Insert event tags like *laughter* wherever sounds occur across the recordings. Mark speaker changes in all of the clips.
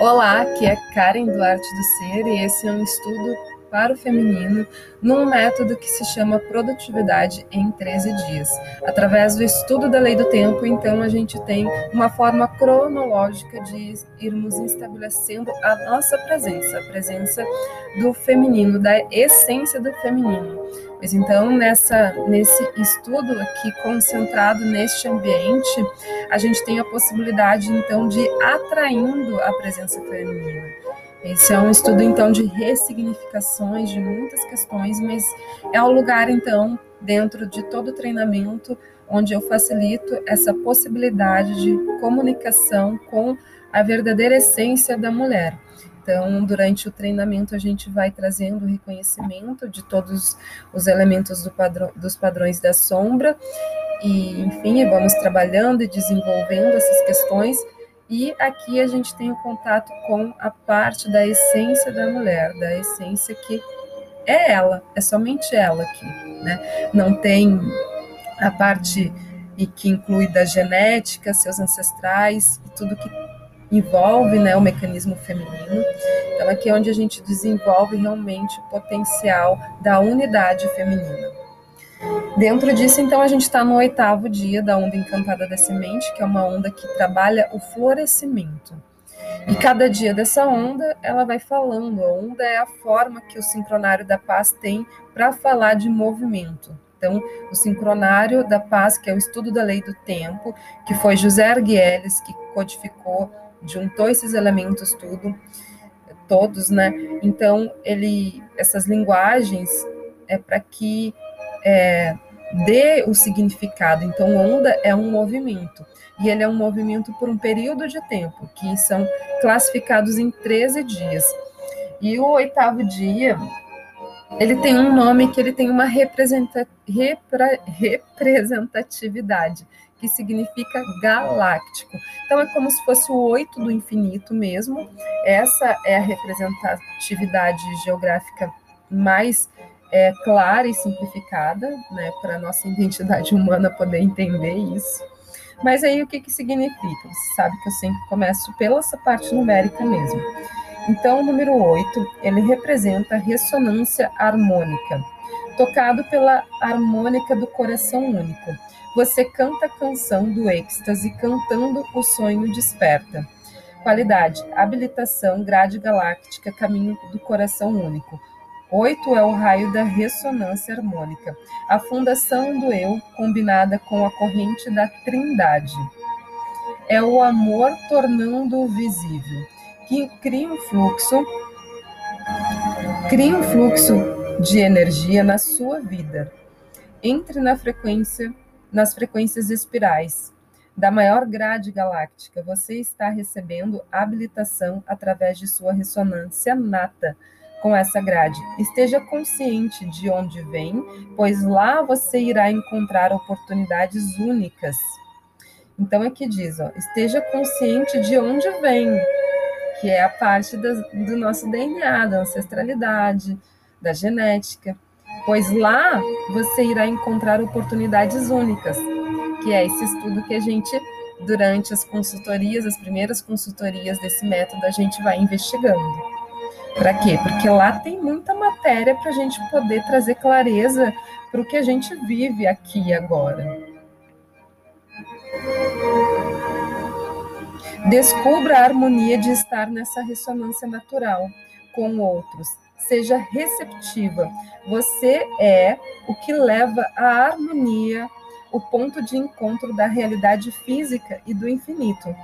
Speaker 1: Olá, aqui é Karen Duarte do Ser e esse é um estudo para o feminino num método que se chama produtividade em 13 dias. Através do estudo da lei do tempo, então a gente tem uma forma cronológica de irmos estabelecendo a nossa presença, a presença do feminino, da essência do feminino. Mas então, nessa, nesse estudo aqui concentrado neste ambiente, a gente tem a possibilidade, então, de atraindo a presença feminina. Esse é um estudo, então, de ressignificações de muitas questões, mas é o lugar, então, dentro de todo o treinamento, onde eu facilito essa possibilidade de comunicação com a verdadeira essência da mulher. Então, durante o treinamento, a gente vai trazendo o reconhecimento de todos os elementos do padrão, dos padrões da sombra, e, enfim, vamos trabalhando e desenvolvendo essas questões. E aqui a gente tem o contato com a parte da essência da mulher, da essência que é ela, é somente ela aqui, né? Não tem a parte e que inclui da genética, seus ancestrais e tudo que envolve né, o mecanismo feminino. Então, aqui é onde a gente desenvolve realmente o potencial da unidade feminina. Dentro disso, então, a gente está no oitavo dia da onda encantada da semente, que é uma onda que trabalha o florescimento. E cada dia dessa onda, ela vai falando. A onda é a forma que o sincronário da paz tem para falar de movimento. Então, o sincronário da paz, que é o estudo da lei do tempo, que foi José Arguelles que codificou juntou esses elementos tudo, todos, né? Então ele, essas linguagens é para que é, dê o significado. Então onda é um movimento e ele é um movimento por um período de tempo que são classificados em 13 dias. E o oitavo dia ele tem um nome que ele tem uma representatividade, que significa galáctico. Então é como se fosse o oito do infinito mesmo. Essa é a representatividade geográfica mais é, clara e simplificada, né, para a nossa *laughs* identidade humana poder entender isso. Mas aí o que, que significa? Você sabe que eu sempre começo pela essa parte numérica mesmo. Então, o número 8, ele representa a ressonância harmônica, tocado pela harmônica do coração único você canta a canção do êxtase, cantando o sonho desperta. Qualidade: habilitação, grade galáctica, caminho do coração único. Oito é o raio da ressonância harmônica, a fundação do eu combinada com a corrente da trindade. É o amor tornando visível, que cria um fluxo, cria um fluxo de energia na sua vida. Entre na frequência nas frequências espirais da maior grade galáctica, você está recebendo habilitação através de sua ressonância nata com essa grade. Esteja consciente de onde vem, pois lá você irá encontrar oportunidades únicas. Então é que diz, ó, esteja consciente de onde vem, que é a parte do nosso DNA, da ancestralidade, da genética pois lá você irá encontrar oportunidades únicas, que é esse estudo que a gente, durante as consultorias, as primeiras consultorias desse método, a gente vai investigando. Para quê? Porque lá tem muita matéria para a gente poder trazer clareza para o que a gente vive aqui e agora. Descubra a harmonia de estar nessa ressonância natural com outros seja receptiva. Você é o que leva à harmonia, o ponto de encontro da realidade física e do infinito.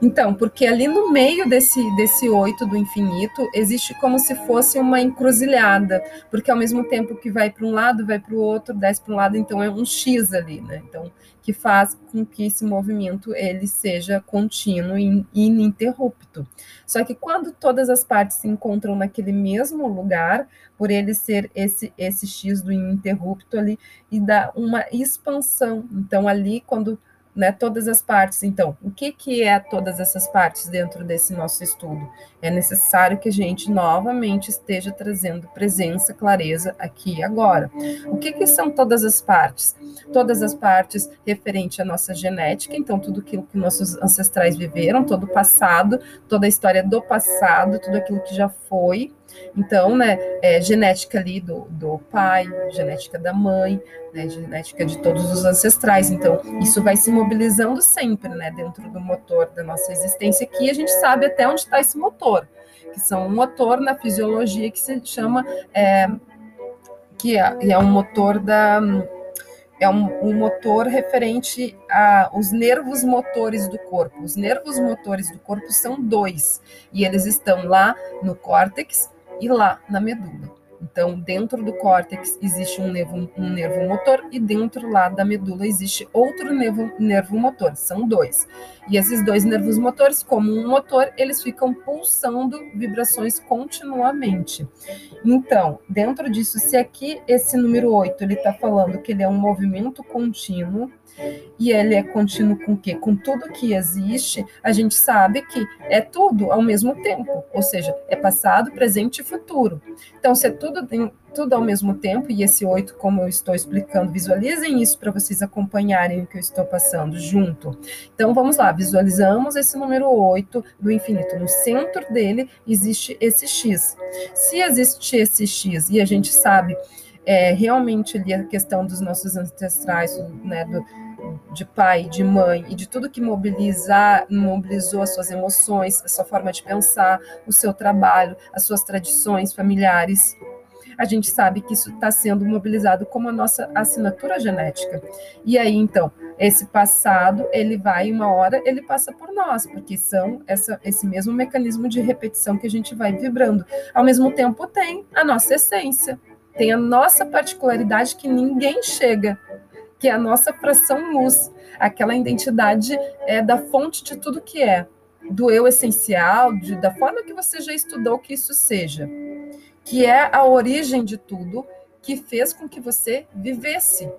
Speaker 1: Então, porque ali no meio desse, desse oito do infinito, existe como se fosse uma encruzilhada, porque ao mesmo tempo que vai para um lado, vai para o outro, desce para um lado, então é um X ali, né? Então, que faz com que esse movimento ele seja contínuo e ininterrupto. Só que quando todas as partes se encontram naquele mesmo lugar, por ele ser esse, esse X do ininterrupto ali, e dá uma expansão. Então, ali, quando né, todas as partes. Então, o que, que é todas essas partes dentro desse nosso estudo? É necessário que a gente novamente esteja trazendo presença, clareza aqui e agora. O que, que são todas as partes? Todas as partes referente à nossa genética, então, tudo aquilo que nossos ancestrais viveram, todo o passado, toda a história do passado, tudo aquilo que já foi, então, né, é, genética ali do, do pai, genética da mãe, né, genética de todos os ancestrais. Então, isso vai se mobilizando sempre, né, dentro do motor da nossa existência, que a gente sabe até onde está esse motor, que são um motor na fisiologia que se chama, é, que é, é um motor da é um, um, motor referente aos nervos motores do corpo. Os nervos motores do corpo são dois, e eles estão lá no córtex e lá na medula. Então, dentro do córtex existe um nervo, um nervo motor e dentro lá da medula existe outro nervo, nervo motor, são dois. E esses dois nervos motores, como um motor, eles ficam pulsando vibrações continuamente. Então, dentro disso, se aqui esse número 8 ele está falando que ele é um movimento contínuo, e ele é contínuo com o quê? Com tudo que existe, a gente sabe que é tudo ao mesmo tempo, ou seja, é passado, presente e futuro. Então, se é tudo, tudo ao mesmo tempo, e esse oito, como eu estou explicando, visualizem isso para vocês acompanharem o que eu estou passando junto. Então, vamos lá, visualizamos esse número 8 do infinito. No centro dele existe esse X. Se existe esse X e a gente sabe é, realmente ali a questão dos nossos ancestrais, né, do, de pai, de mãe e de tudo que mobilizar, mobilizou as suas emoções, a sua forma de pensar, o seu trabalho, as suas tradições familiares. A gente sabe que isso está sendo mobilizado como a nossa assinatura genética. E aí, então, esse passado, ele vai, uma hora, ele passa por nós, porque são essa, esse mesmo mecanismo de repetição que a gente vai vibrando. Ao mesmo tempo, tem a nossa essência, tem a nossa particularidade que ninguém chega, que é a nossa fração luz, aquela identidade é da fonte de tudo que é, do eu essencial, de, da forma que você já estudou que isso seja, que é a origem de tudo que fez com que você vivesse.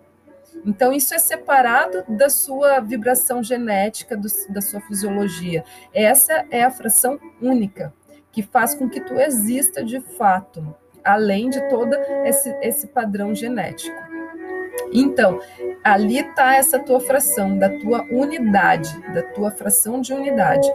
Speaker 1: Então, isso é separado da sua vibração genética, do, da sua fisiologia. Essa é a fração única que faz com que tu exista de fato além de todo esse, esse padrão genético. Então, ali está essa tua fração, da tua unidade, da tua fração de unidade.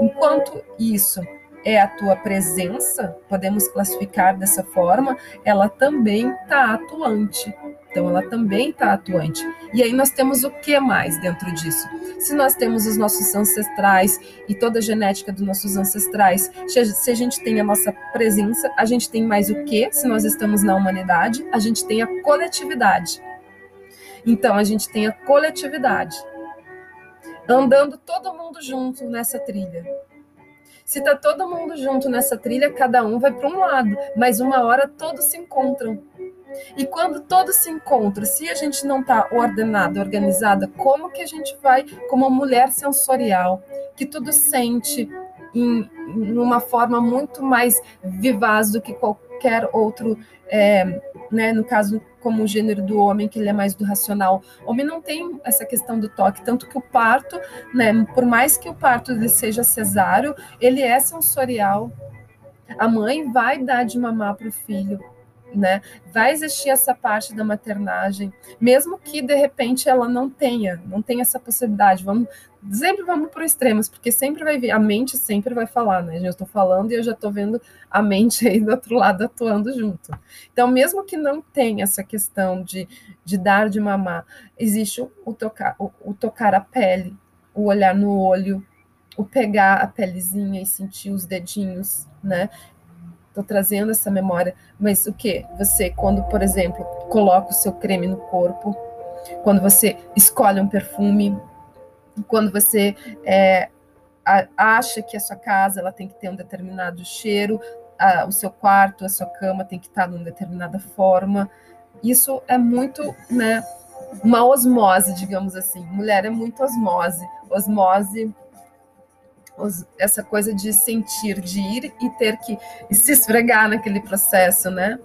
Speaker 1: Enquanto isso é a tua presença, podemos classificar dessa forma, ela também está atuante. Então, ela também está atuante. E aí nós temos o que mais dentro disso? Se nós temos os nossos ancestrais e toda a genética dos nossos ancestrais, se a gente tem a nossa presença, a gente tem mais o que? Se nós estamos na humanidade, a gente tem a coletividade. Então, a gente tem a coletividade. Andando todo mundo junto nessa trilha. Se tá todo mundo junto nessa trilha, cada um vai para um lado, mas uma hora todos se encontram. E quando todos se encontram, se a gente não está ordenada, organizada, como que a gente vai, como mulher sensorial, que tudo sente em, em uma forma muito mais vivaz do que qualquer outro, é, né, no caso, como o gênero do homem, que ele é mais do racional. O homem não tem essa questão do toque, tanto que o parto, né, por mais que o parto ele seja cesáreo, ele é sensorial. A mãe vai dar de mamar para o filho, né? Vai existir essa parte da maternagem, mesmo que de repente ela não tenha, não tenha essa possibilidade. Vamos sempre vamos para extremos, porque sempre vai vir, a mente sempre vai falar, né? Eu estou falando e eu já estou vendo a mente aí do outro lado atuando junto. Então, mesmo que não tenha essa questão de, de dar de mamar, existe o, o tocar, o, o tocar a pele, o olhar no olho, o pegar a pelezinha e sentir os dedinhos, né? Estou trazendo essa memória, mas o que? Você, quando, por exemplo, coloca o seu creme no corpo, quando você escolhe um perfume, quando você é, acha que a sua casa ela tem que ter um determinado cheiro, a, o seu quarto, a sua cama tem que estar de uma determinada forma. Isso é muito, né, uma osmose, digamos assim. Mulher é muito osmose. Osmose essa coisa de sentir, de ir e ter que *laughs* se esfregar naquele processo, né?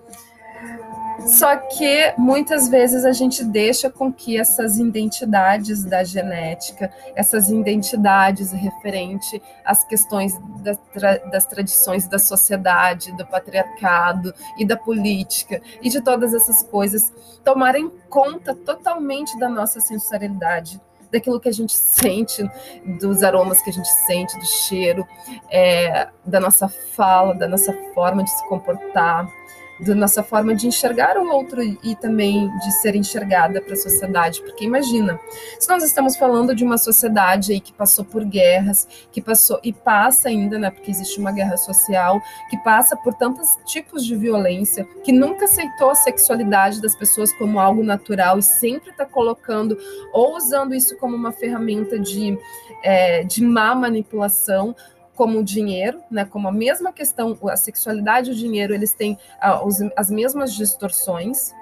Speaker 1: Só que muitas vezes a gente deixa com que essas identidades da genética, essas identidades referente às questões das, tra das tradições da sociedade, do patriarcado e da política e de todas essas coisas tomarem conta totalmente da nossa sensorialidade daquilo que a gente sente, dos aromas que a gente sente, do cheiro, é, da nossa fala, da nossa forma de se comportar da nossa forma de enxergar o outro e também de ser enxergada para a sociedade. Porque imagina, se nós estamos falando de uma sociedade aí que passou por guerras, que passou e passa ainda, né, porque existe uma guerra social, que passa por tantos tipos de violência, que nunca aceitou a sexualidade das pessoas como algo natural e sempre está colocando ou usando isso como uma ferramenta de, é, de má manipulação como o dinheiro, né, como a mesma questão, a sexualidade e o dinheiro, eles têm uh, os, as mesmas distorções,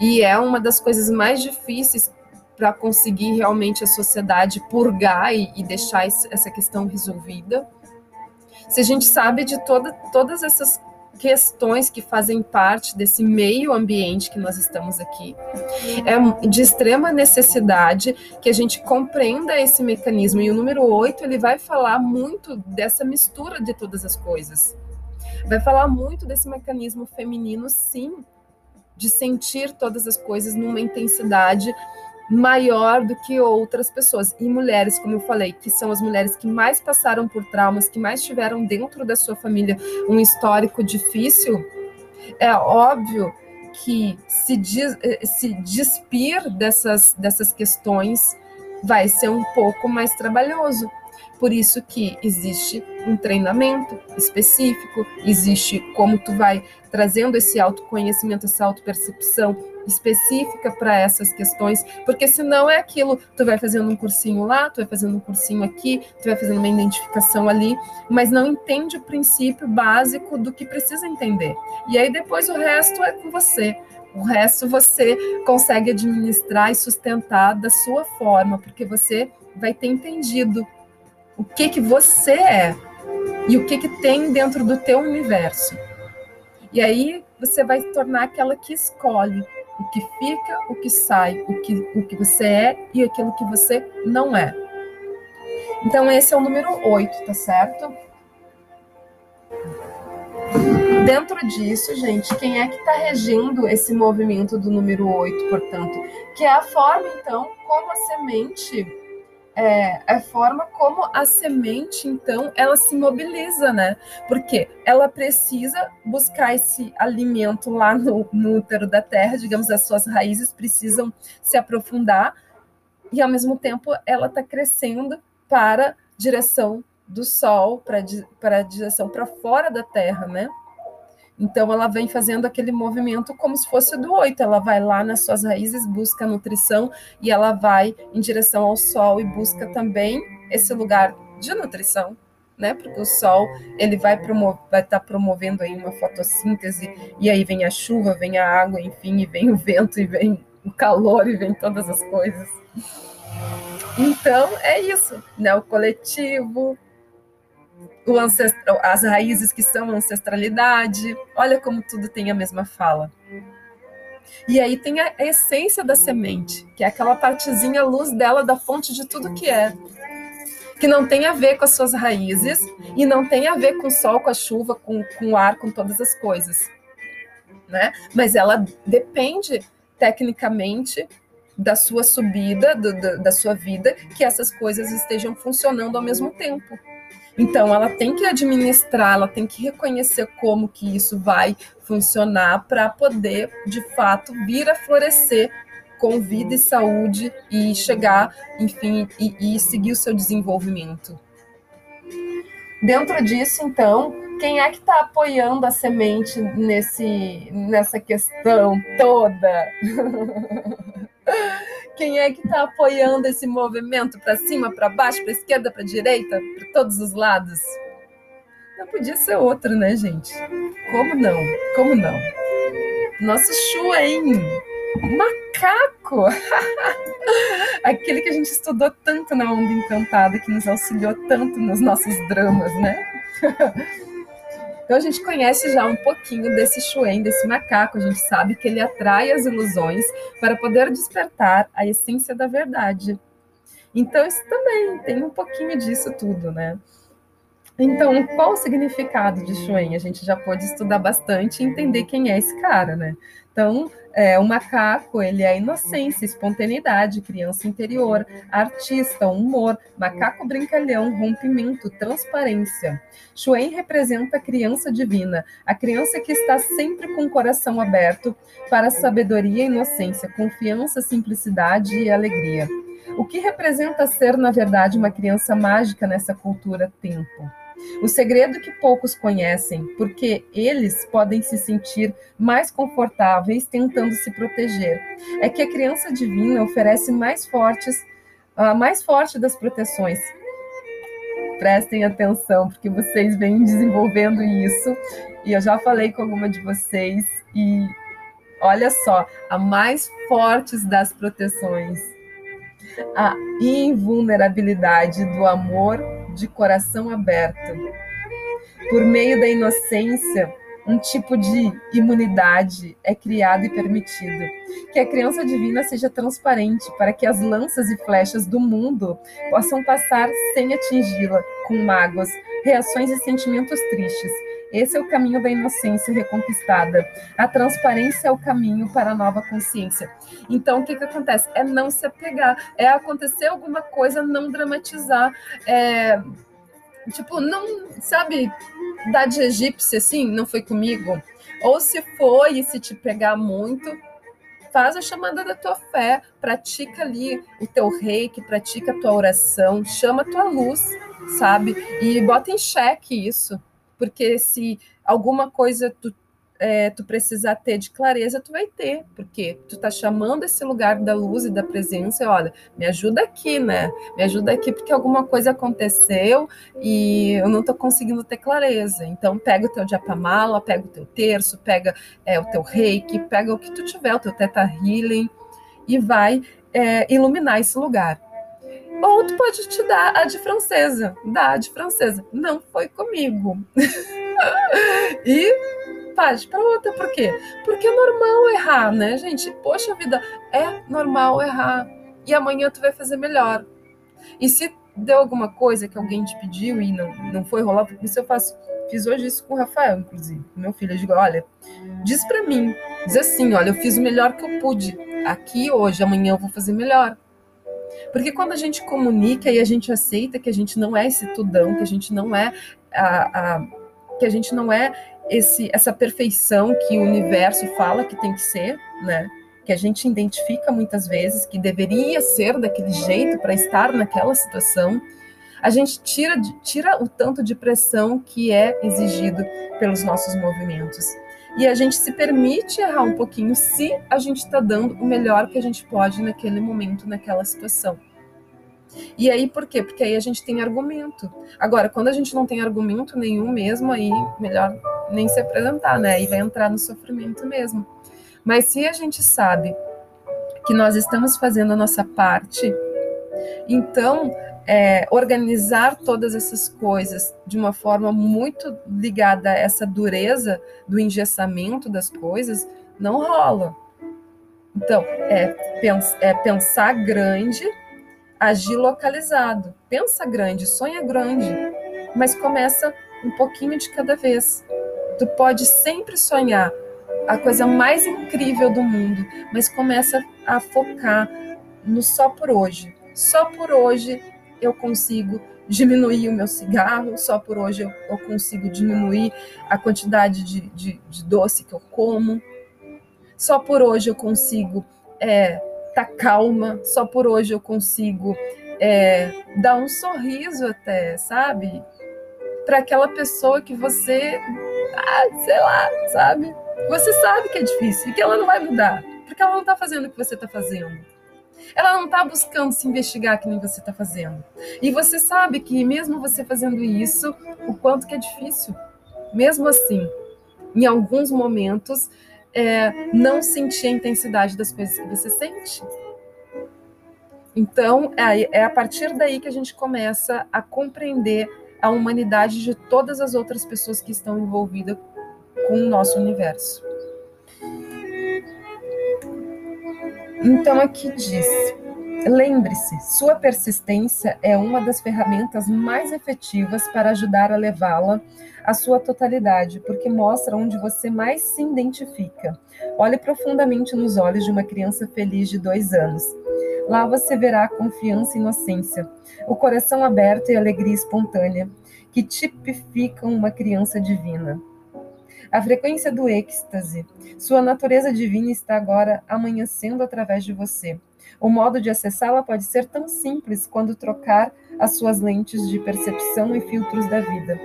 Speaker 1: e é uma das coisas mais difíceis para conseguir realmente a sociedade purgar e, e deixar essa questão resolvida. Se a gente sabe de toda, todas essas questões que fazem parte desse meio ambiente que nós estamos aqui. É de extrema necessidade que a gente compreenda esse mecanismo. E o número 8, ele vai falar muito dessa mistura de todas as coisas. Vai falar muito desse mecanismo feminino, sim, de sentir todas as coisas numa intensidade maior do que outras pessoas. E mulheres, como eu falei, que são as mulheres que mais passaram por traumas, que mais tiveram dentro da sua família um histórico difícil, é óbvio que se, eh, se despir dessas, dessas questões vai ser um pouco mais trabalhoso. Por isso que existe um treinamento específico, existe como tu vai trazendo esse autoconhecimento, essa autopercepção, específica para essas questões, porque senão é aquilo, tu vai fazendo um cursinho lá, tu vai fazendo um cursinho aqui, tu vai fazendo uma identificação ali, mas não entende o princípio básico do que precisa entender. E aí depois o resto é com você. O resto você consegue administrar e sustentar da sua forma, porque você vai ter entendido o que que você é e o que que tem dentro do teu universo. E aí você vai se tornar aquela que escolhe o que fica, o que sai, o que, o que você é e aquilo que você não é. Então, esse é o número 8, tá certo? Dentro disso, gente, quem é que está regindo esse movimento do número 8, portanto? Que é a forma, então, como a semente é, a forma como a semente, então, ela se mobiliza, né? Porque ela precisa buscar esse alimento lá no, no útero da terra, digamos, as suas raízes precisam se aprofundar, e ao mesmo tempo ela está crescendo para direção do sol, para a direção para fora da terra, né? Então, ela vem fazendo aquele movimento como se fosse do oito. Ela vai lá nas suas raízes, busca nutrição e ela vai em direção ao sol e busca também esse lugar de nutrição, né? Porque o sol ele vai promover, vai estar tá promovendo aí uma fotossíntese e aí vem a chuva, vem a água, enfim, e vem o vento e vem o calor e vem todas as coisas. Então é isso, né? O coletivo, ancestral, as raízes que são ancestralidade. Olha como tudo tem a mesma fala. E aí tem a essência da semente, que é aquela partezinha luz dela da fonte de tudo que é. Que não tem a ver com as suas raízes e não tem a ver com o sol, com a chuva, com, com o ar, com todas as coisas. Né? Mas ela depende tecnicamente da sua subida, do, do, da sua vida, que essas coisas estejam funcionando ao mesmo tempo. Então, ela tem que administrar, ela tem que reconhecer como que isso vai funcionar para poder, de fato, vir a florescer com vida e saúde e chegar, enfim, e, e seguir o seu desenvolvimento. Dentro disso, então, quem é que está apoiando a semente nesse, nessa questão toda? *laughs* Quem é que está apoiando esse movimento para cima, para baixo, para esquerda, para direita, para todos os lados? Não podia ser outro, né, gente? Como não? Como não? Nosso Shuen, macaco! *laughs* Aquele que a gente estudou tanto na Onda Encantada, que nos auxiliou tanto nos nossos dramas, né? *laughs* Então a gente conhece já um pouquinho desse Shuen, desse macaco, a gente sabe que ele atrai as ilusões para poder despertar a essência da verdade. Então isso também tem um pouquinho disso tudo, né? Então, qual o significado de Shuen? A gente já pôde estudar bastante e entender quem é esse cara, né? Então, é, o macaco, ele é inocência, espontaneidade, criança interior, artista, humor, macaco brincalhão, rompimento, transparência. Shuen representa a criança divina, a criança que está sempre com o coração aberto para sabedoria inocência, confiança, simplicidade e alegria. O que representa ser, na verdade, uma criança mágica nessa cultura tempo? O segredo que poucos conhecem, porque eles podem se sentir mais confortáveis tentando se proteger, é que a criança divina oferece mais fortes, a mais forte das proteções. Prestem atenção, porque vocês vêm desenvolvendo isso, e eu já falei com alguma de vocês, e olha só, a mais fortes das proteções, a invulnerabilidade do amor de coração aberto. Por meio da inocência, um tipo de imunidade é criado e permitido. Que a criança divina seja transparente para que as lanças e flechas do mundo possam passar sem atingi-la, com mágoas, reações e sentimentos tristes. Esse é o caminho da inocência reconquistada. A transparência é o caminho para a nova consciência. Então, o que, que acontece? É não se apegar, é acontecer alguma coisa, não dramatizar. É, tipo, não, sabe, dar de egípcia assim, não foi comigo. Ou se foi e se te pegar muito, faz a chamada da tua fé, pratica ali o teu reiki, pratica a tua oração, chama a tua luz, sabe? E bota em xeque isso porque se alguma coisa tu, é, tu precisar ter de clareza, tu vai ter, porque tu tá chamando esse lugar da luz e da presença, e olha, me ajuda aqui, né? Me ajuda aqui porque alguma coisa aconteceu e eu não tô conseguindo ter clareza. Então pega o teu japamala, pega o teu terço, pega é, o teu reiki, pega o que tu tiver, o teu teta healing e vai é, iluminar esse lugar. Ou tu pode te dar a de francesa. Dá a de francesa. Não foi comigo. *laughs* e parte para outra. Por quê? Porque é normal errar, né, gente? Poxa vida, é normal errar. E amanhã tu vai fazer melhor. E se deu alguma coisa que alguém te pediu e não, não foi rolar, porque isso eu faço. Fiz hoje isso com o Rafael, inclusive, meu filho. Eu digo, olha, diz para mim, diz assim, olha, eu fiz o melhor que eu pude aqui hoje, amanhã eu vou fazer melhor. Porque quando a gente comunica e a gente aceita que a gente não é esse tudão, que a gente não é a, a que a gente não é esse essa perfeição que o universo fala que tem que ser, né? Que a gente identifica muitas vezes que deveria ser daquele jeito para estar naquela situação, a gente tira, tira o tanto de pressão que é exigido pelos nossos movimentos. E a gente se permite errar um pouquinho se a gente está dando o melhor que a gente pode naquele momento, naquela situação. E aí, por quê? Porque aí a gente tem argumento. Agora, quando a gente não tem argumento nenhum mesmo, aí melhor nem se apresentar, né? Aí vai entrar no sofrimento mesmo. Mas se a gente sabe que nós estamos fazendo a nossa parte, então é, organizar todas essas coisas de uma forma muito ligada a essa dureza do engessamento das coisas, não rola. Então, é, pens é pensar grande, agir localizado. Pensa grande, sonha grande, mas começa um pouquinho de cada vez. Tu pode sempre sonhar a coisa mais incrível do mundo, mas começa a focar no só por hoje. Só por hoje eu consigo diminuir o meu cigarro, só por hoje eu, eu consigo diminuir a quantidade de, de, de, doce que eu como, só por hoje eu consigo é, tá calma, só por hoje eu consigo é, dar um sorriso até, sabe? Para aquela pessoa que você, ah, sei lá, sabe? Você sabe que é difícil e que ela não vai mudar, porque ela não está fazendo o que você está fazendo. Ela não está buscando se investigar que nem você está fazendo. E você sabe que mesmo você fazendo isso, o quanto que é difícil. Mesmo assim, em alguns momentos, é, não sentir a intensidade das coisas que você sente. Então, é, é a partir daí que a gente começa a compreender a humanidade de todas as outras pessoas que estão envolvidas com o nosso universo. Então aqui diz: lembre-se, sua persistência é uma das ferramentas mais efetivas para ajudar a levá-la à sua totalidade, porque mostra onde você mais se identifica. Olhe profundamente nos olhos de uma criança feliz de dois anos. Lá você verá a confiança e inocência, o coração aberto e alegria espontânea, que tipificam uma criança divina a frequência do êxtase. Sua natureza divina está agora amanhecendo através de você. O modo de acessá-la pode ser tão simples quando trocar as suas lentes de percepção e filtros da vida.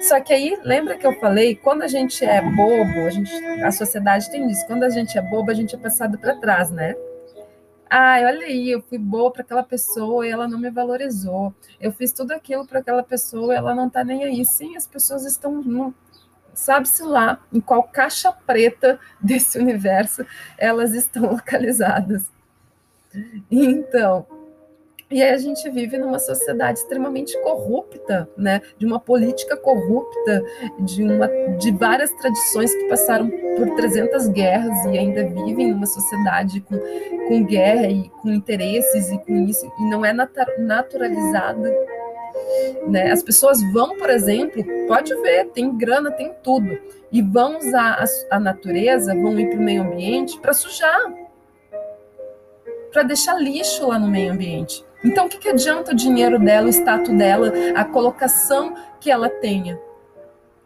Speaker 1: Só que aí, lembra que eu falei, quando a gente é bobo, a, gente, a sociedade tem isso, quando a gente é bobo, a gente é passado para trás, né? Ai, olha aí, eu fui boa para aquela pessoa e ela não me valorizou. Eu fiz tudo aquilo para aquela pessoa e ela não está nem aí. Sim, as pessoas estão sabe-se lá em qual caixa preta desse universo elas estão *laughs* localizadas. Então, e aí a gente vive numa sociedade extremamente corrupta, né? De uma política corrupta, de uma de várias tradições que passaram por 300 guerras e ainda vivem numa sociedade com, com guerra e com interesses e com isso e não é naturalizada né? As pessoas vão, por exemplo, pode ver, tem grana, tem tudo, e vão usar a, a natureza, vão ir para o meio ambiente para sujar, para deixar lixo lá no meio ambiente. Então, o que, que adianta o dinheiro dela, o status dela, a colocação que ela tenha?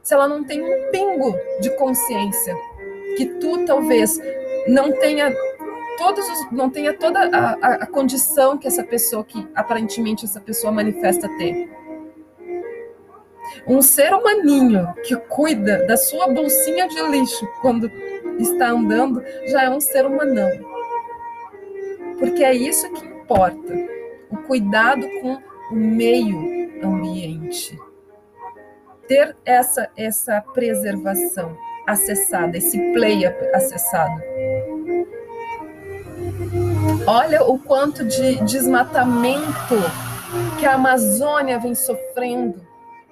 Speaker 1: Se ela não tem um pingo de consciência, que tu talvez não tenha todos os, não tenha toda a, a, a, condição que essa pessoa, que aparentemente essa pessoa manifesta ter. Um ser humaninho que cuida da sua bolsinha de lixo quando está andando já é um ser humanão. Porque é isso que importa. O cuidado com o meio ambiente. Ter essa, essa preservação acessada, esse play acessado. Olha o quanto de desmatamento que a Amazônia vem sofrendo.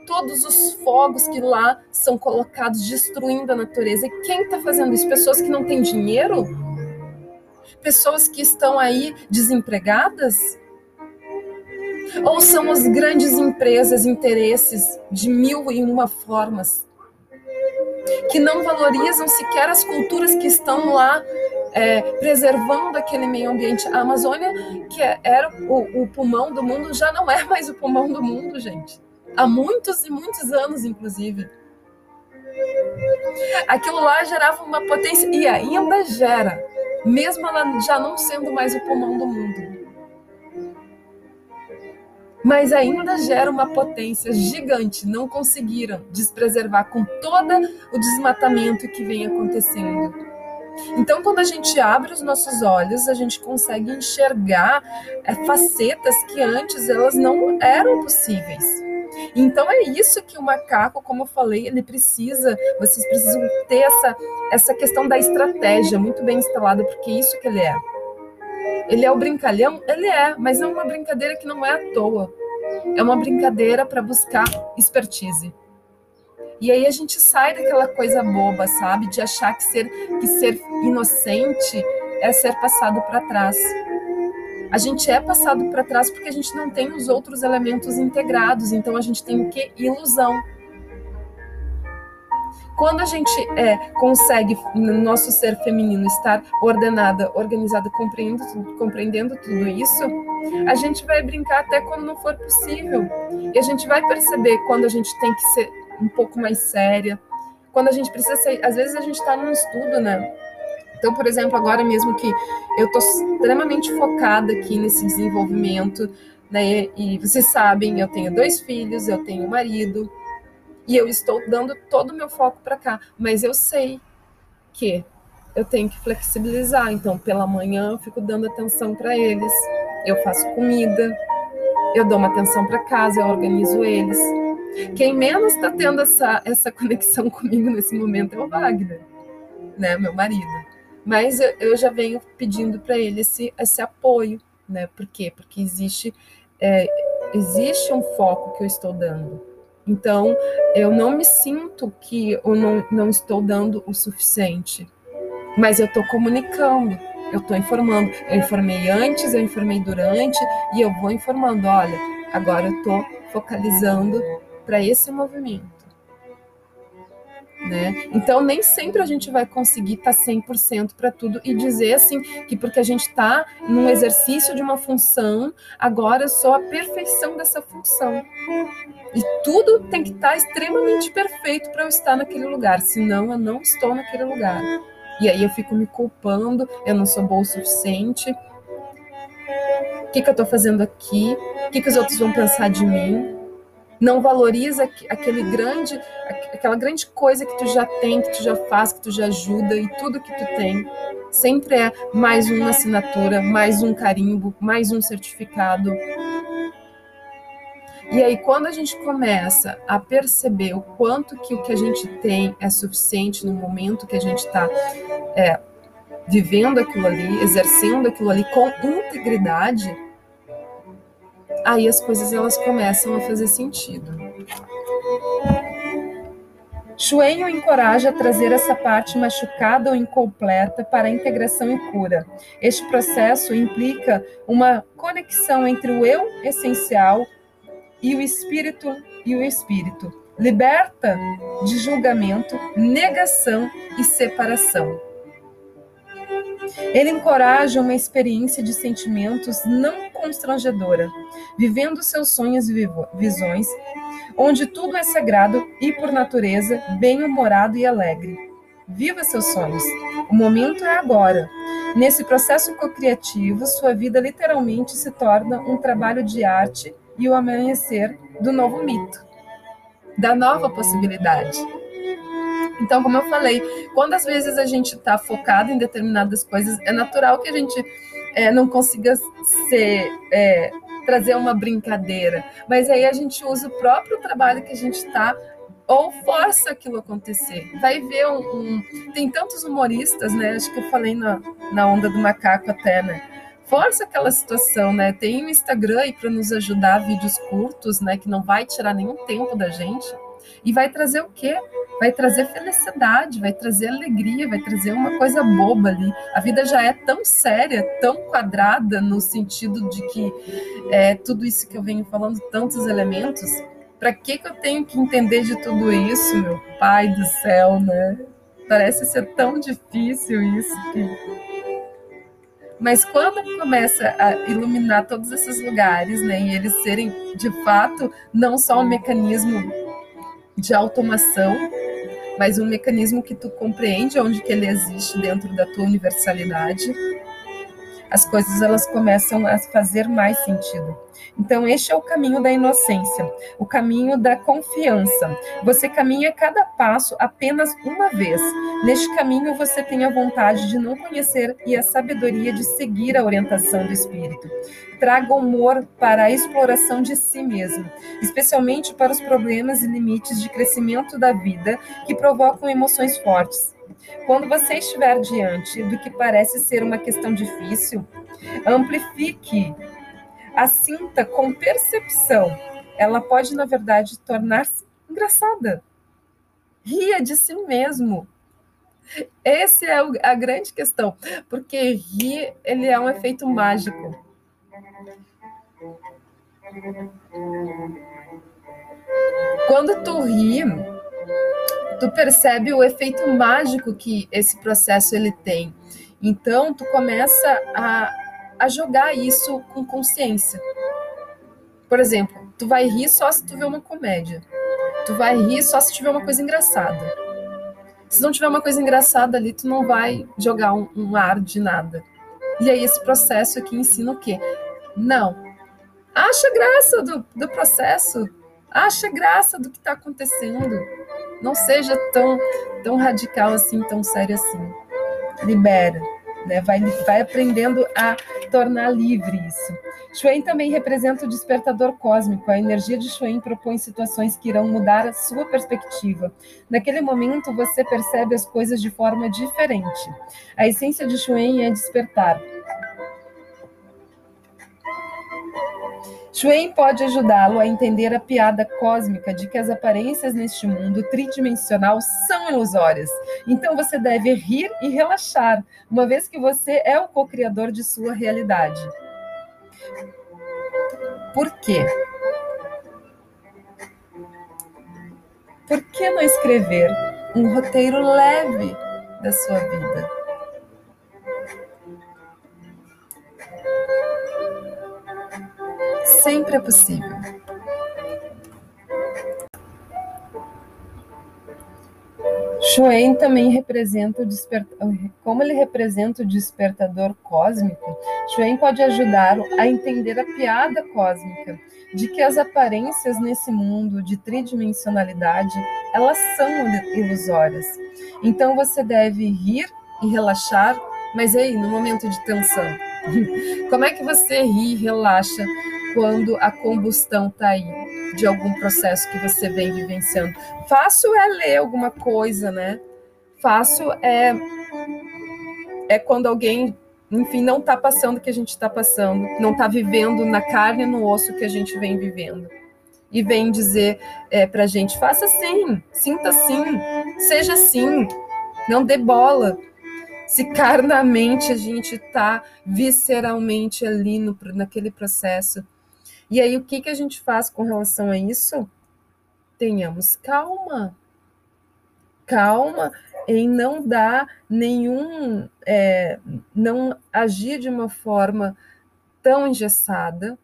Speaker 1: Todos os fogos que lá são colocados destruindo a natureza. E quem está fazendo isso? Pessoas que não têm dinheiro? Pessoas que estão aí desempregadas? Ou são as grandes empresas, interesses de mil e uma formas, que não valorizam sequer as culturas que estão lá é, preservando aquele meio ambiente. A Amazônia, que era o, o pulmão do mundo, já não é mais o pulmão do mundo, gente. Há muitos e muitos anos, inclusive. Aquilo lá gerava uma potência, e ainda gera, mesmo ela já não sendo mais o pulmão do mundo. Mas ainda gera uma potência gigante. Não conseguiram despreservar com todo o desmatamento que vem acontecendo. Então, quando a gente abre os nossos olhos, a gente consegue enxergar é, facetas que antes elas não eram possíveis. Então é isso que o macaco, como eu falei, ele precisa, vocês precisam ter essa, essa questão da estratégia muito bem instalada, porque é isso que ele é. Ele é o brincalhão? Ele é, mas é uma brincadeira que não é à toa. É uma brincadeira para buscar expertise. E aí a gente sai daquela coisa boba, sabe? De achar que ser, que ser inocente é ser passado para trás. A gente é passado para trás porque a gente não tem os outros elementos integrados, então a gente tem o que? Ilusão. Quando a gente é, consegue, no nosso ser feminino, estar ordenada, organizada, compreendendo, compreendendo tudo isso, a gente vai brincar até quando não for possível. E a gente vai perceber quando a gente tem que ser um pouco mais séria. Quando a gente precisa ser, às vezes a gente está num estudo, né? Então, por exemplo, agora mesmo que eu estou extremamente focada aqui nesse desenvolvimento, né? E vocês sabem, eu tenho dois filhos, eu tenho um marido, e eu estou dando todo o meu foco para cá, mas eu sei que eu tenho que flexibilizar. Então, pela manhã eu fico dando atenção para eles, eu faço comida, eu dou uma atenção para casa, eu organizo eles. Quem menos está tendo essa, essa conexão comigo nesse momento é o Wagner, né, meu marido. Mas eu, eu já venho pedindo para ele esse, esse apoio, né? Por quê? Porque existe, é, existe um foco que eu estou dando. Então, eu não me sinto que eu não, não estou dando o suficiente, mas eu estou comunicando, eu estou informando. Eu informei antes, eu informei durante, e eu vou informando: olha, agora eu estou focalizando para esse movimento. Né? Então, nem sempre a gente vai conseguir estar tá 100% para tudo e dizer assim que porque a gente está num exercício de uma função, agora eu sou a perfeição dessa função. E tudo tem que estar tá extremamente perfeito para eu estar naquele lugar, senão eu não estou naquele lugar. E aí eu fico me culpando, eu não sou boa o suficiente. O que, que eu estou fazendo aqui? O que, que os outros vão pensar de mim? Não valoriza aquele grande, aquela grande coisa que tu já tem, que tu já faz, que tu já ajuda e tudo que tu tem. Sempre é mais uma assinatura, mais um carimbo, mais um certificado. E aí, quando a gente começa a perceber o quanto que o que a gente tem é suficiente no momento que a gente está é, vivendo aquilo ali, exercendo aquilo ali com integridade, aí as coisas elas começam a fazer sentido. Schwen o encoraja a trazer essa parte machucada ou incompleta para a integração e cura. Este processo implica uma conexão entre o eu essencial e o espírito e o espírito. Liberta de julgamento, negação e separação. Ele encoraja uma experiência de sentimentos não constrangedora, vivendo seus sonhos e visões, onde tudo é sagrado e, por natureza, bem-humorado e alegre. Viva seus sonhos. O momento é agora. Nesse processo co-criativo, sua vida literalmente se torna um trabalho de arte e o amanhecer do novo mito, da nova possibilidade. Então, como eu falei, quando às vezes a gente está focado em determinadas coisas, é natural que a gente é, não consiga ser, é, trazer uma brincadeira. Mas aí a gente usa o próprio trabalho que a gente está ou força aquilo acontecer. Vai ver um, um, Tem tantos humoristas, né? Acho que eu falei na, na onda do macaco até, né? Força aquela situação, né? Tem o Instagram aí para nos ajudar, vídeos curtos, né? Que não vai tirar nenhum tempo da gente. E vai trazer o quê? Vai trazer felicidade, vai trazer alegria, vai trazer uma coisa boba ali. A vida já é tão séria, tão quadrada, no sentido de que é, tudo isso que eu venho falando, tantos elementos. Para que, que eu tenho que entender de tudo isso, meu pai do céu, né? Parece ser tão difícil isso que mas quando começa a iluminar todos esses lugares, né, e eles serem de fato não só um mecanismo de automação, mas um mecanismo que tu compreende onde que ele existe dentro da tua universalidade, as coisas elas começam a fazer mais sentido. Então, este é o caminho da inocência, o caminho da confiança. Você caminha cada passo apenas uma vez. Neste caminho, você tem a vontade de não conhecer e a sabedoria de seguir a orientação do Espírito. Traga humor para a exploração de si mesmo, especialmente para os problemas e limites de crescimento da vida que provocam emoções fortes. Quando você estiver diante do que parece ser uma questão difícil, amplifique a cinta com percepção, ela pode, na verdade, tornar-se engraçada. Ria de si mesmo. Essa é a grande questão, porque rir ele é um efeito mágico. Quando tu ri, tu percebe o efeito mágico que esse processo ele tem. Então, tu começa a a jogar isso com consciência. Por exemplo, tu vai rir só se tu ver uma comédia. Tu vai rir só se tiver uma coisa engraçada. Se não tiver uma coisa engraçada ali, tu não vai jogar um, um ar de nada. E aí esse processo aqui ensina o quê? Não. Acha graça do, do processo. Acha graça do que está acontecendo. Não seja tão, tão radical assim, tão sério assim. Libera né? vai, vai aprendendo a tornar livre isso. Schwen também representa o despertador cósmico. A energia de Schwen propõe situações que irão mudar a sua perspectiva. Naquele momento, você percebe as coisas de forma diferente. A essência de Schwen é despertar. Shuei pode ajudá-lo a entender a piada cósmica de que as aparências neste mundo tridimensional são ilusórias. Então você deve rir e relaxar, uma vez que você é o co-criador de sua realidade. Por quê? Por que não escrever um roteiro leve da sua vida? Sempre é possível. Shoen também representa o despertador. Como ele representa o despertador cósmico, Shoen pode ajudá-lo a entender a piada cósmica de que as aparências nesse mundo de tridimensionalidade elas são ilusórias. Então você deve rir e relaxar, mas aí no momento de tensão, *laughs* como é que você ri e relaxa quando a combustão está aí, de algum processo que você vem vivenciando. Fácil é ler alguma coisa, né? Fácil é, é quando alguém, enfim, não está passando o que a gente está passando, não está vivendo na carne e no osso que a gente vem vivendo. E vem dizer é, para a gente: faça assim, sinta assim, seja assim, não dê bola. Se carnamente a gente está visceralmente ali no, naquele processo, e aí, o que, que a gente faz com relação a isso? Tenhamos calma. Calma em não dar nenhum. É, não agir de uma forma tão engessada,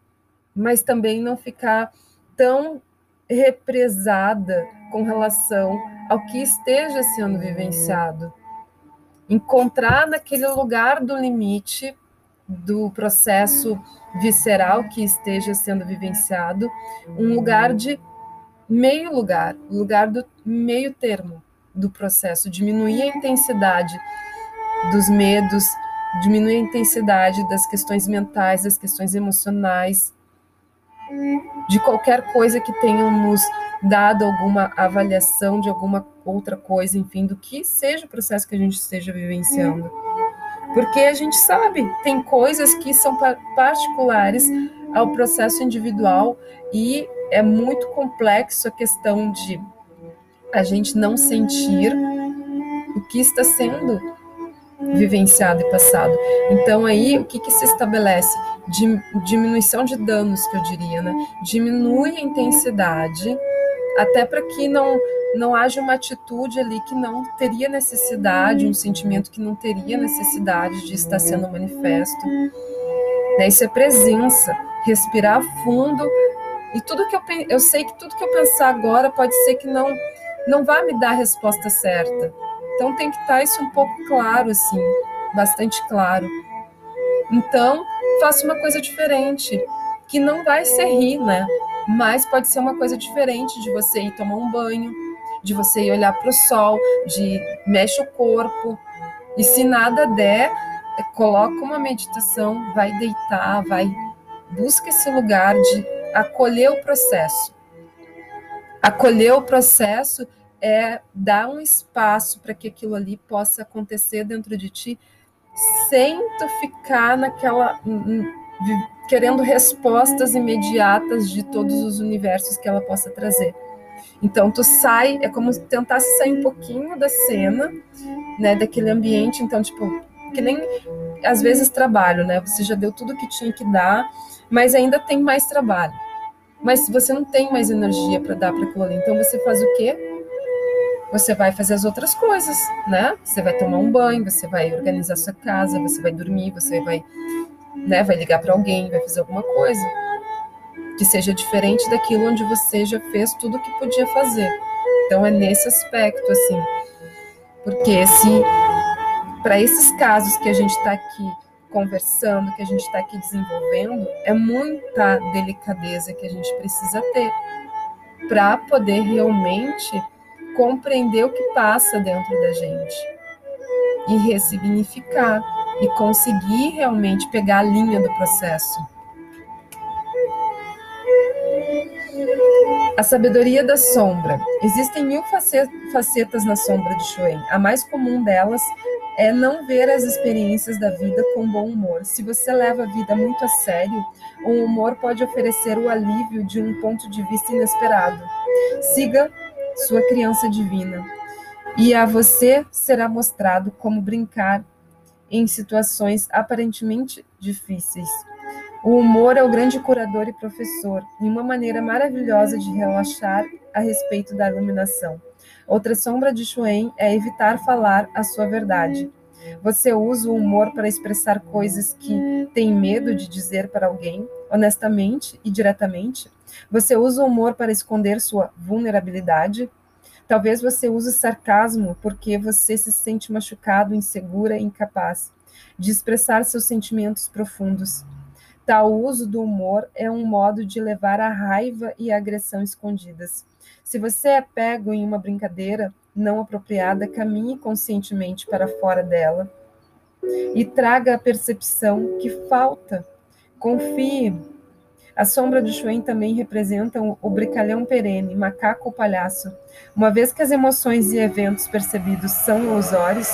Speaker 1: mas também não ficar tão represada com relação ao que esteja sendo vivenciado. Encontrar naquele lugar do limite do processo visceral que esteja sendo vivenciado, um lugar de meio lugar, lugar do meio termo do processo, diminuir a intensidade dos medos, diminuir a intensidade das questões mentais, das questões emocionais, de qualquer coisa que tenham nos dado alguma avaliação de alguma outra coisa, enfim, do que seja o processo que a gente esteja vivenciando. Porque a gente sabe, tem coisas que são particulares ao processo individual e é muito complexo a questão de a gente não sentir o que está sendo vivenciado e passado. Então aí o que, que se estabelece? Diminuição de danos, que eu diria, né? Diminui a intensidade, até para que não não haja uma atitude ali que não teria necessidade, um sentimento que não teria necessidade de estar sendo manifesto. Né? Isso é presença, respirar fundo. E tudo que eu eu sei que tudo que eu pensar agora pode ser que não não vá me dar a resposta certa. Então tem que estar isso um pouco claro assim, bastante claro. Então, faça uma coisa diferente, que não vai ser rir, né? Mas pode ser uma coisa diferente de você ir tomar um banho, de você ir olhar para o sol, de mexe o corpo. E se nada der, coloca uma meditação, vai deitar, vai busca esse lugar de acolher o processo. Acolher o processo é dar um espaço para que aquilo ali possa acontecer dentro de ti, sem tu ficar naquela querendo respostas imediatas de todos os universos que ela possa trazer. Então tu sai, é como tentar sair um pouquinho da cena, né, daquele ambiente, então tipo, que nem às vezes trabalho, né? Você já deu tudo que tinha que dar, mas ainda tem mais trabalho. Mas você não tem mais energia para dar para aquilo ali, então você faz o quê? Você vai fazer as outras coisas, né? Você vai tomar um banho, você vai organizar sua casa, você vai dormir, você vai, né, vai ligar para alguém, vai fazer alguma coisa que seja diferente daquilo onde você já fez tudo o que podia fazer. Então é nesse aspecto assim, porque se para esses casos que a gente está aqui conversando, que a gente está aqui desenvolvendo, é muita delicadeza que a gente precisa ter para poder realmente compreender o que passa dentro da gente e ressignificar e conseguir realmente pegar a linha do processo. A sabedoria da sombra. Existem mil facetas na sombra de Shuen. A mais comum delas é não ver as experiências da vida com bom humor. Se você leva a vida muito a sério, o humor pode oferecer o alívio de um ponto de vista inesperado. Siga sua criança divina, e a você será mostrado como brincar em situações aparentemente difíceis. O humor é o grande curador e professor, e uma maneira maravilhosa de relaxar a respeito da iluminação. Outra sombra de Chuen é evitar falar a sua verdade. Você usa o humor para expressar coisas que tem medo de dizer para alguém, honestamente e diretamente? Você usa o humor para esconder sua vulnerabilidade? Talvez você use sarcasmo porque você se sente machucado, insegura e incapaz de expressar seus sentimentos profundos. Tal uso do humor é um modo de levar a raiva e a agressão escondidas. Se você é pego em uma brincadeira não apropriada, caminhe conscientemente para fora dela e traga a percepção que falta. Confie. A sombra do Chuen também representa o brincalhão perene, macaco ou palhaço. Uma vez que as emoções e eventos percebidos são ilusórios,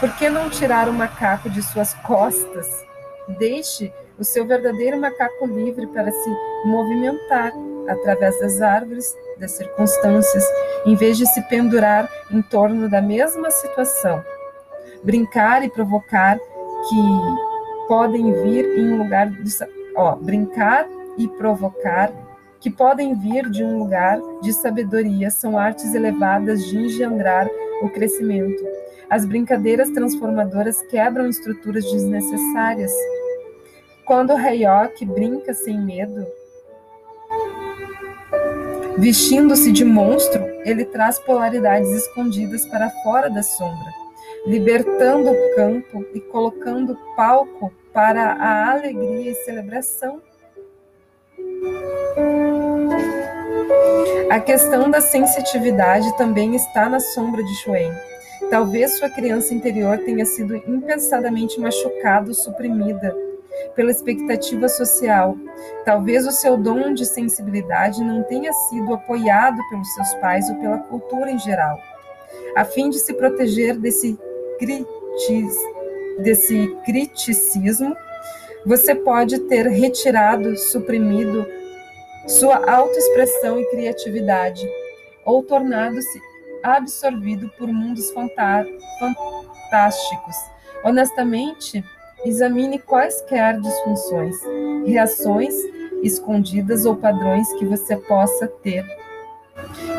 Speaker 1: por que não tirar o macaco de suas costas? Deixe o seu verdadeiro macaco livre para se movimentar através das árvores, das circunstâncias, em vez de se pendurar em torno da mesma situação. Brincar e provocar que podem vir em um lugar de, ó, brincar e provocar que podem vir de um lugar de sabedoria são artes elevadas de engendrar o crescimento. As brincadeiras transformadoras quebram estruturas desnecessárias. Quando o Hayok brinca sem medo, Vestindo-se de monstro, ele traz polaridades escondidas para fora da sombra, libertando o campo e colocando palco para a alegria e celebração. A questão da sensitividade também está na sombra de Chuen. Talvez sua criança interior tenha sido impensadamente machucada ou suprimida pela expectativa social. Talvez o seu dom de sensibilidade não tenha sido apoiado pelos seus pais ou pela cultura em geral. A fim de se proteger desse, desse criticismo, você pode ter retirado, suprimido sua autoexpressão e criatividade, ou tornado-se absorvido por mundos fantásticos. Honestamente, Examine quaisquer disfunções, reações escondidas ou padrões que você possa ter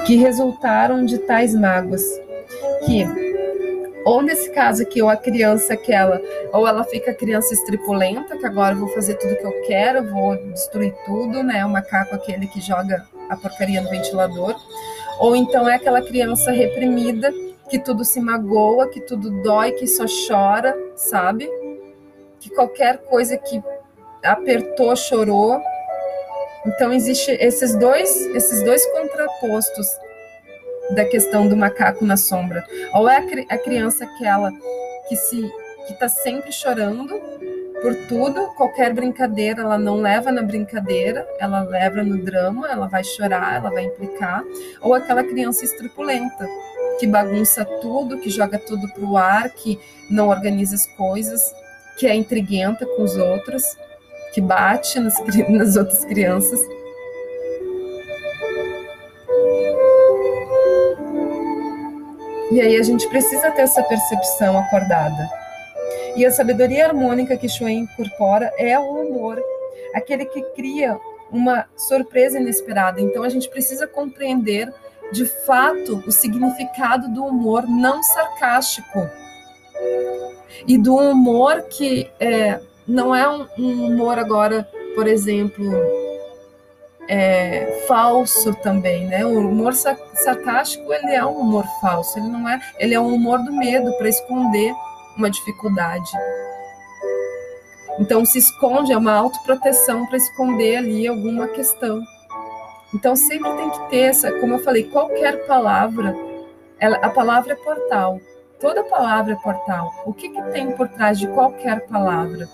Speaker 1: que resultaram de tais mágoas, que ou nesse caso aqui, ou a criança aquela, ou ela fica criança estripulenta, que agora eu vou fazer tudo que eu quero, vou destruir tudo, né? O macaco aquele que joga a porcaria no ventilador. Ou então é aquela criança reprimida, que tudo se magoa, que tudo dói, que só chora, sabe? que qualquer coisa que apertou, chorou. Então existe esses dois, esses dois contrapostos da questão do macaco na sombra. Ou é a criança aquela que se que está sempre chorando por tudo, qualquer brincadeira ela não leva na brincadeira, ela leva no drama, ela vai chorar, ela vai implicar, ou aquela criança estripulenta que bagunça tudo, que joga tudo para o ar, que não organiza as coisas, que é intriguenta com os outros, que bate nas, *laughs* nas outras crianças. E aí a gente precisa ter essa percepção acordada. E a sabedoria harmônica que Schwen incorpora é o humor, aquele que cria uma surpresa inesperada. Então a gente precisa compreender de fato o significado do humor não sarcástico e do humor que é, não é um, um, humor agora, por exemplo, é, falso também, né? O humor sarcástico ele é um humor falso, ele não é, ele é um humor do medo para esconder uma dificuldade. Então se esconde, é uma autoproteção para esconder ali alguma questão. Então sempre tem que ter essa, como eu falei, qualquer palavra, ela, a palavra é portal. Toda palavra é portal. O que, que tem por trás de qualquer palavra?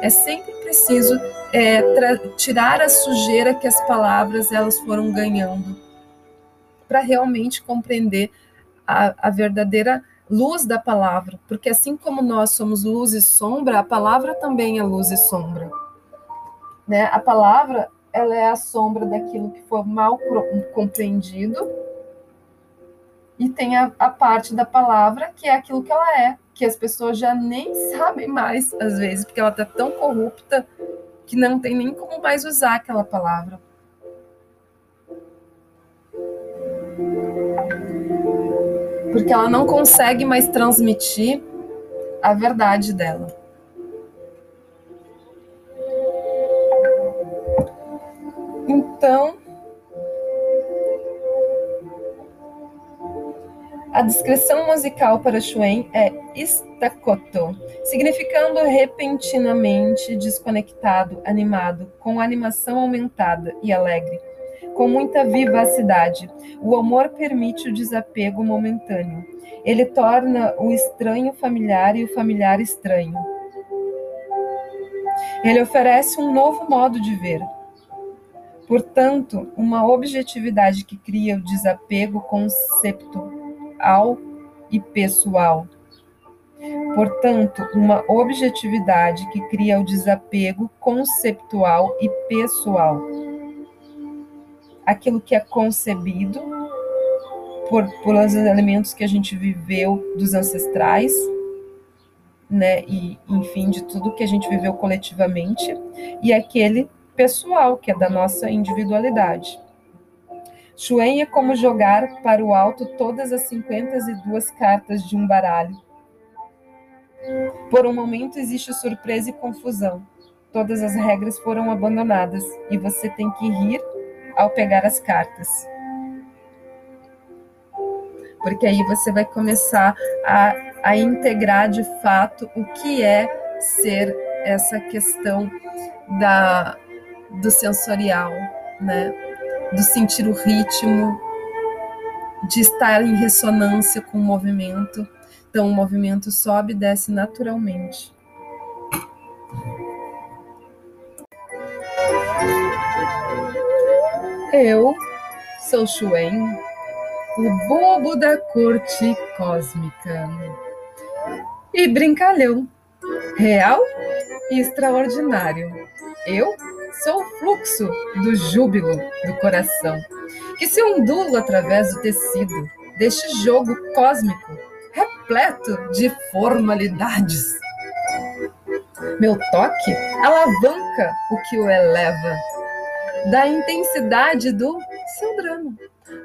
Speaker 1: É sempre preciso é, tirar a sujeira que as palavras elas foram ganhando para realmente compreender a, a verdadeira luz da palavra, porque assim como nós somos luz e sombra, a palavra também é luz e sombra. Né? A palavra ela é a sombra daquilo que foi mal compreendido e tem a, a parte da palavra que é aquilo que ela é, que as pessoas já nem sabem mais às vezes, porque ela está tão corrupta que não tem nem como mais usar aquela palavra. Porque ela não consegue mais transmitir a verdade dela. Então, a descrição musical para Shuen é staccato, significando repentinamente desconectado, animado, com animação aumentada e alegre, com muita vivacidade. O amor permite o desapego momentâneo. Ele torna o estranho familiar e o familiar estranho. Ele oferece um novo modo de ver, Portanto, uma objetividade que cria o desapego conceptual e pessoal. Portanto, uma objetividade que cria o desapego conceptual e pessoal. Aquilo que é concebido por, pelos elementos que a gente viveu dos ancestrais, né, e enfim, de tudo que a gente viveu coletivamente, e aquele pessoal, que é da nossa individualidade. Shuen é como jogar para o alto todas as 52 cartas de um baralho. Por um momento existe surpresa e confusão. Todas as regras foram abandonadas e você tem que rir ao pegar as cartas. Porque aí você vai começar a, a integrar de fato o que é ser essa questão da, do sensorial, né? Do sentir o ritmo, de estar em ressonância com o movimento. Então o movimento sobe e desce naturalmente. Eu sou Xuen, o bobo da corte cósmica. E brincalhão, real e extraordinário. Eu sou o fluxo do júbilo do coração, que se ondula através do tecido deste jogo cósmico repleto de formalidades. Meu toque alavanca o que o eleva, da intensidade do seu drama,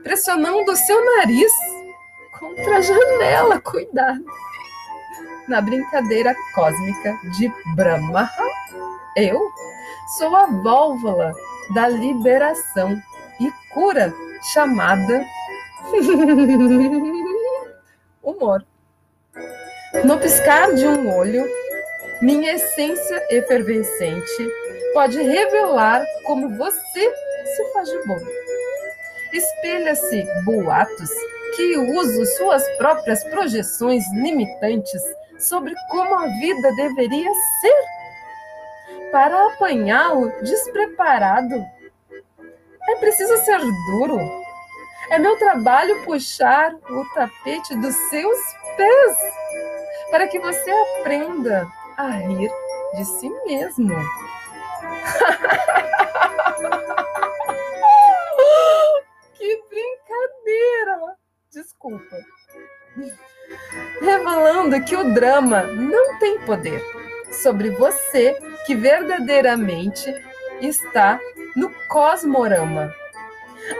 Speaker 1: pressionando o seu nariz contra a janela, cuidado. Na brincadeira cósmica de Brahma, eu Sou a válvula da liberação e cura chamada *laughs* humor. No piscar de um olho, minha essência efervescente pode revelar como você se faz de bom. Espelha-se boatos que uso suas próprias projeções limitantes sobre como a vida deveria ser para apanhá-lo despreparado. É preciso ser duro. É meu trabalho puxar o tapete dos seus pés para que você aprenda a rir de si mesmo. *laughs* que brincadeira! Desculpa. Revelando que o drama não tem poder sobre você que verdadeiramente está no cosmorama.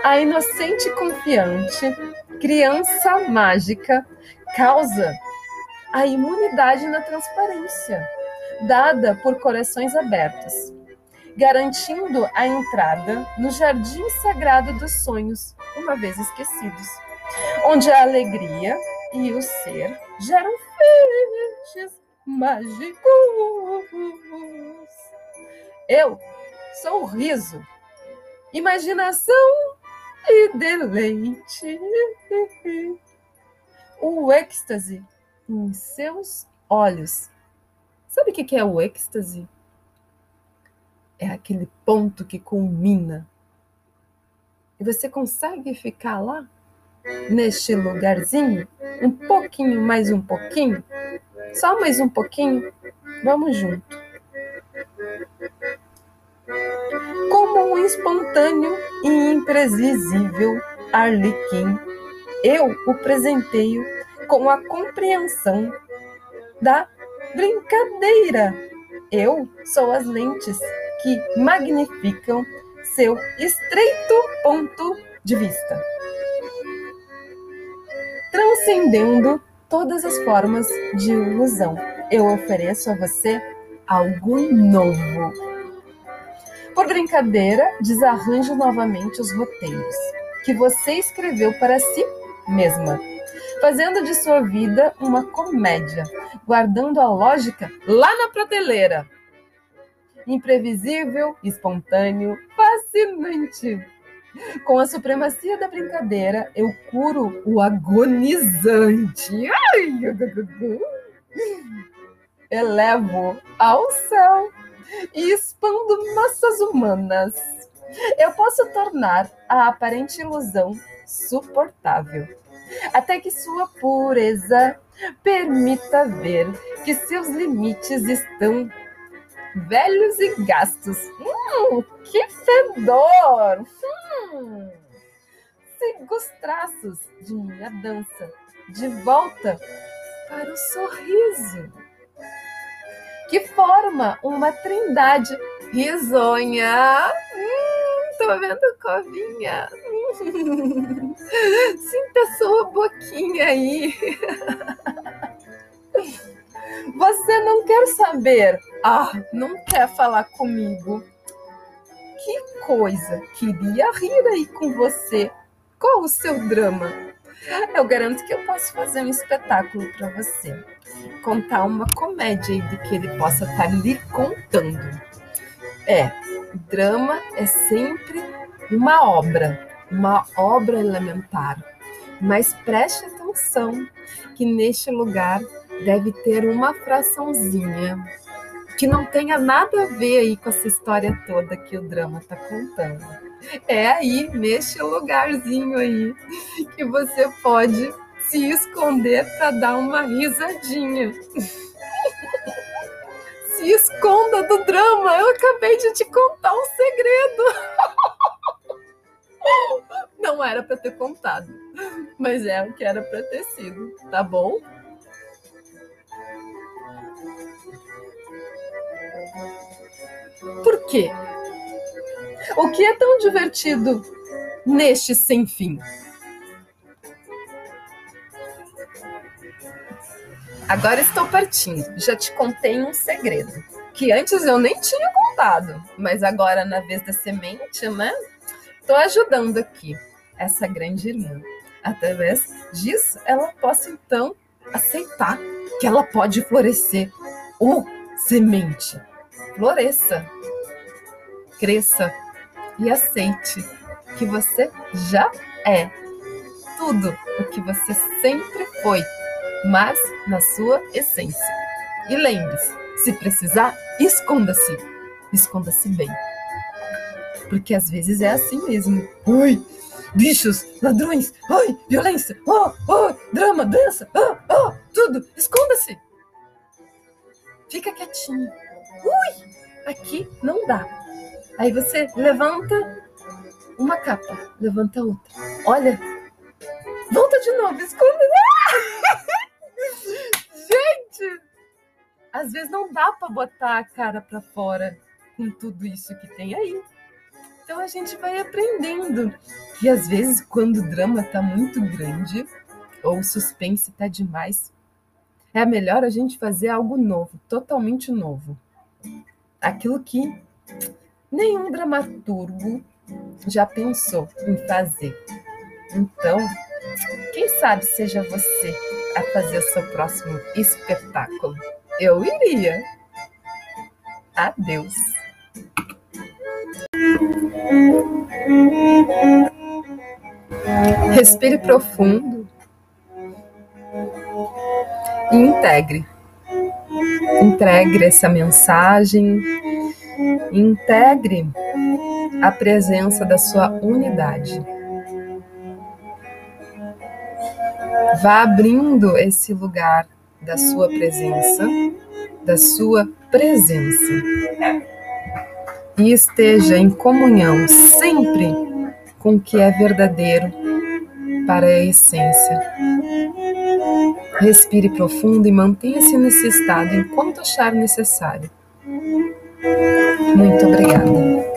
Speaker 1: A inocente confiante, criança mágica, causa a imunidade na transparência, dada por corações abertos, garantindo a entrada no jardim sagrado dos sonhos, uma vez esquecidos, onde a alegria e o ser geram feixes mágicos. Eu sou riso, imaginação e deleite. O êxtase em seus olhos. Sabe o que é o êxtase? É aquele ponto que culmina. E você consegue ficar lá, neste lugarzinho, Um pouquinho, mais um pouquinho? Só mais um pouquinho? Vamos junto. Como um espontâneo e imprevisível arlequim, eu o presenteio com a compreensão da brincadeira. Eu sou as lentes que magnificam seu estreito ponto de vista, transcendendo todas as formas de ilusão. Eu ofereço a você algo novo. Por brincadeira, desarranjo novamente os roteiros que você escreveu para si mesma, fazendo de sua vida uma comédia, guardando a lógica lá na prateleira. Imprevisível, espontâneo, fascinante. Com a supremacia da brincadeira, eu curo o agonizante. Ai, elevo ao céu e expando massas humanas. Eu posso tornar a aparente ilusão suportável, até que sua pureza permita ver que seus limites estão velhos e gastos. Hum, que fedor! Hum, siga os traços de minha dança de volta para o sorriso, que forma uma trindade risonha. Hum, tô vendo covinha. *laughs* Sinta sua boquinha aí. *laughs* Você não quer saber? Ah, não quer falar comigo? Que coisa! Queria rir aí com você. Qual o seu drama? Eu garanto que eu posso fazer um espetáculo para você. Contar uma comédia do que ele possa estar tá lhe contando. É, drama é sempre uma obra, uma obra elementar. Mas preste atenção que neste lugar deve ter uma fraçãozinha que não tenha nada a ver aí com essa história toda que o drama está contando. É aí, neste lugarzinho aí, que você pode se esconder para dar uma risadinha. *laughs* se esconda do drama, eu acabei de te contar um segredo. *laughs* Não era para ter contado, mas é o que era para ter sido, tá bom? Por quê? O que é tão divertido neste sem fim? Agora estou partindo. Já te contei um segredo que antes eu nem tinha contado, mas agora na vez da semente, né? Estou ajudando aqui essa grande irmã. Através disso, ela possa então aceitar que ela pode florescer. O semente floresça, cresça e aceite que você já é tudo o que você sempre foi, mas na sua essência. E lembre-se, se precisar, esconda-se. Esconda-se bem. Porque às vezes é assim mesmo. Oi, bichos, ladrões, oi, violência, oh, oh, drama, dança, oh, oh, tudo. Esconda-se. Fica quietinho. Ui, aqui não dá. Aí você levanta uma capa, levanta outra. Olha, volta de novo, esconda. *laughs* Gente, às vezes não dá para botar a cara para fora com tudo isso que tem aí. Então a gente vai aprendendo que às vezes quando o drama tá muito grande ou o suspense tá demais, é melhor a gente fazer algo novo, totalmente novo aquilo que nenhum dramaturgo já pensou em fazer. Então, quem sabe seja você a fazer o seu próximo espetáculo? Eu iria. Adeus. Respire profundo e integre Integre essa mensagem, integre a presença da sua unidade. Vá abrindo esse lugar da sua presença, da sua presença. E esteja em comunhão sempre com o que é verdadeiro para a essência. Respire profundo e mantenha-se nesse estado enquanto achar necessário. Muito obrigada.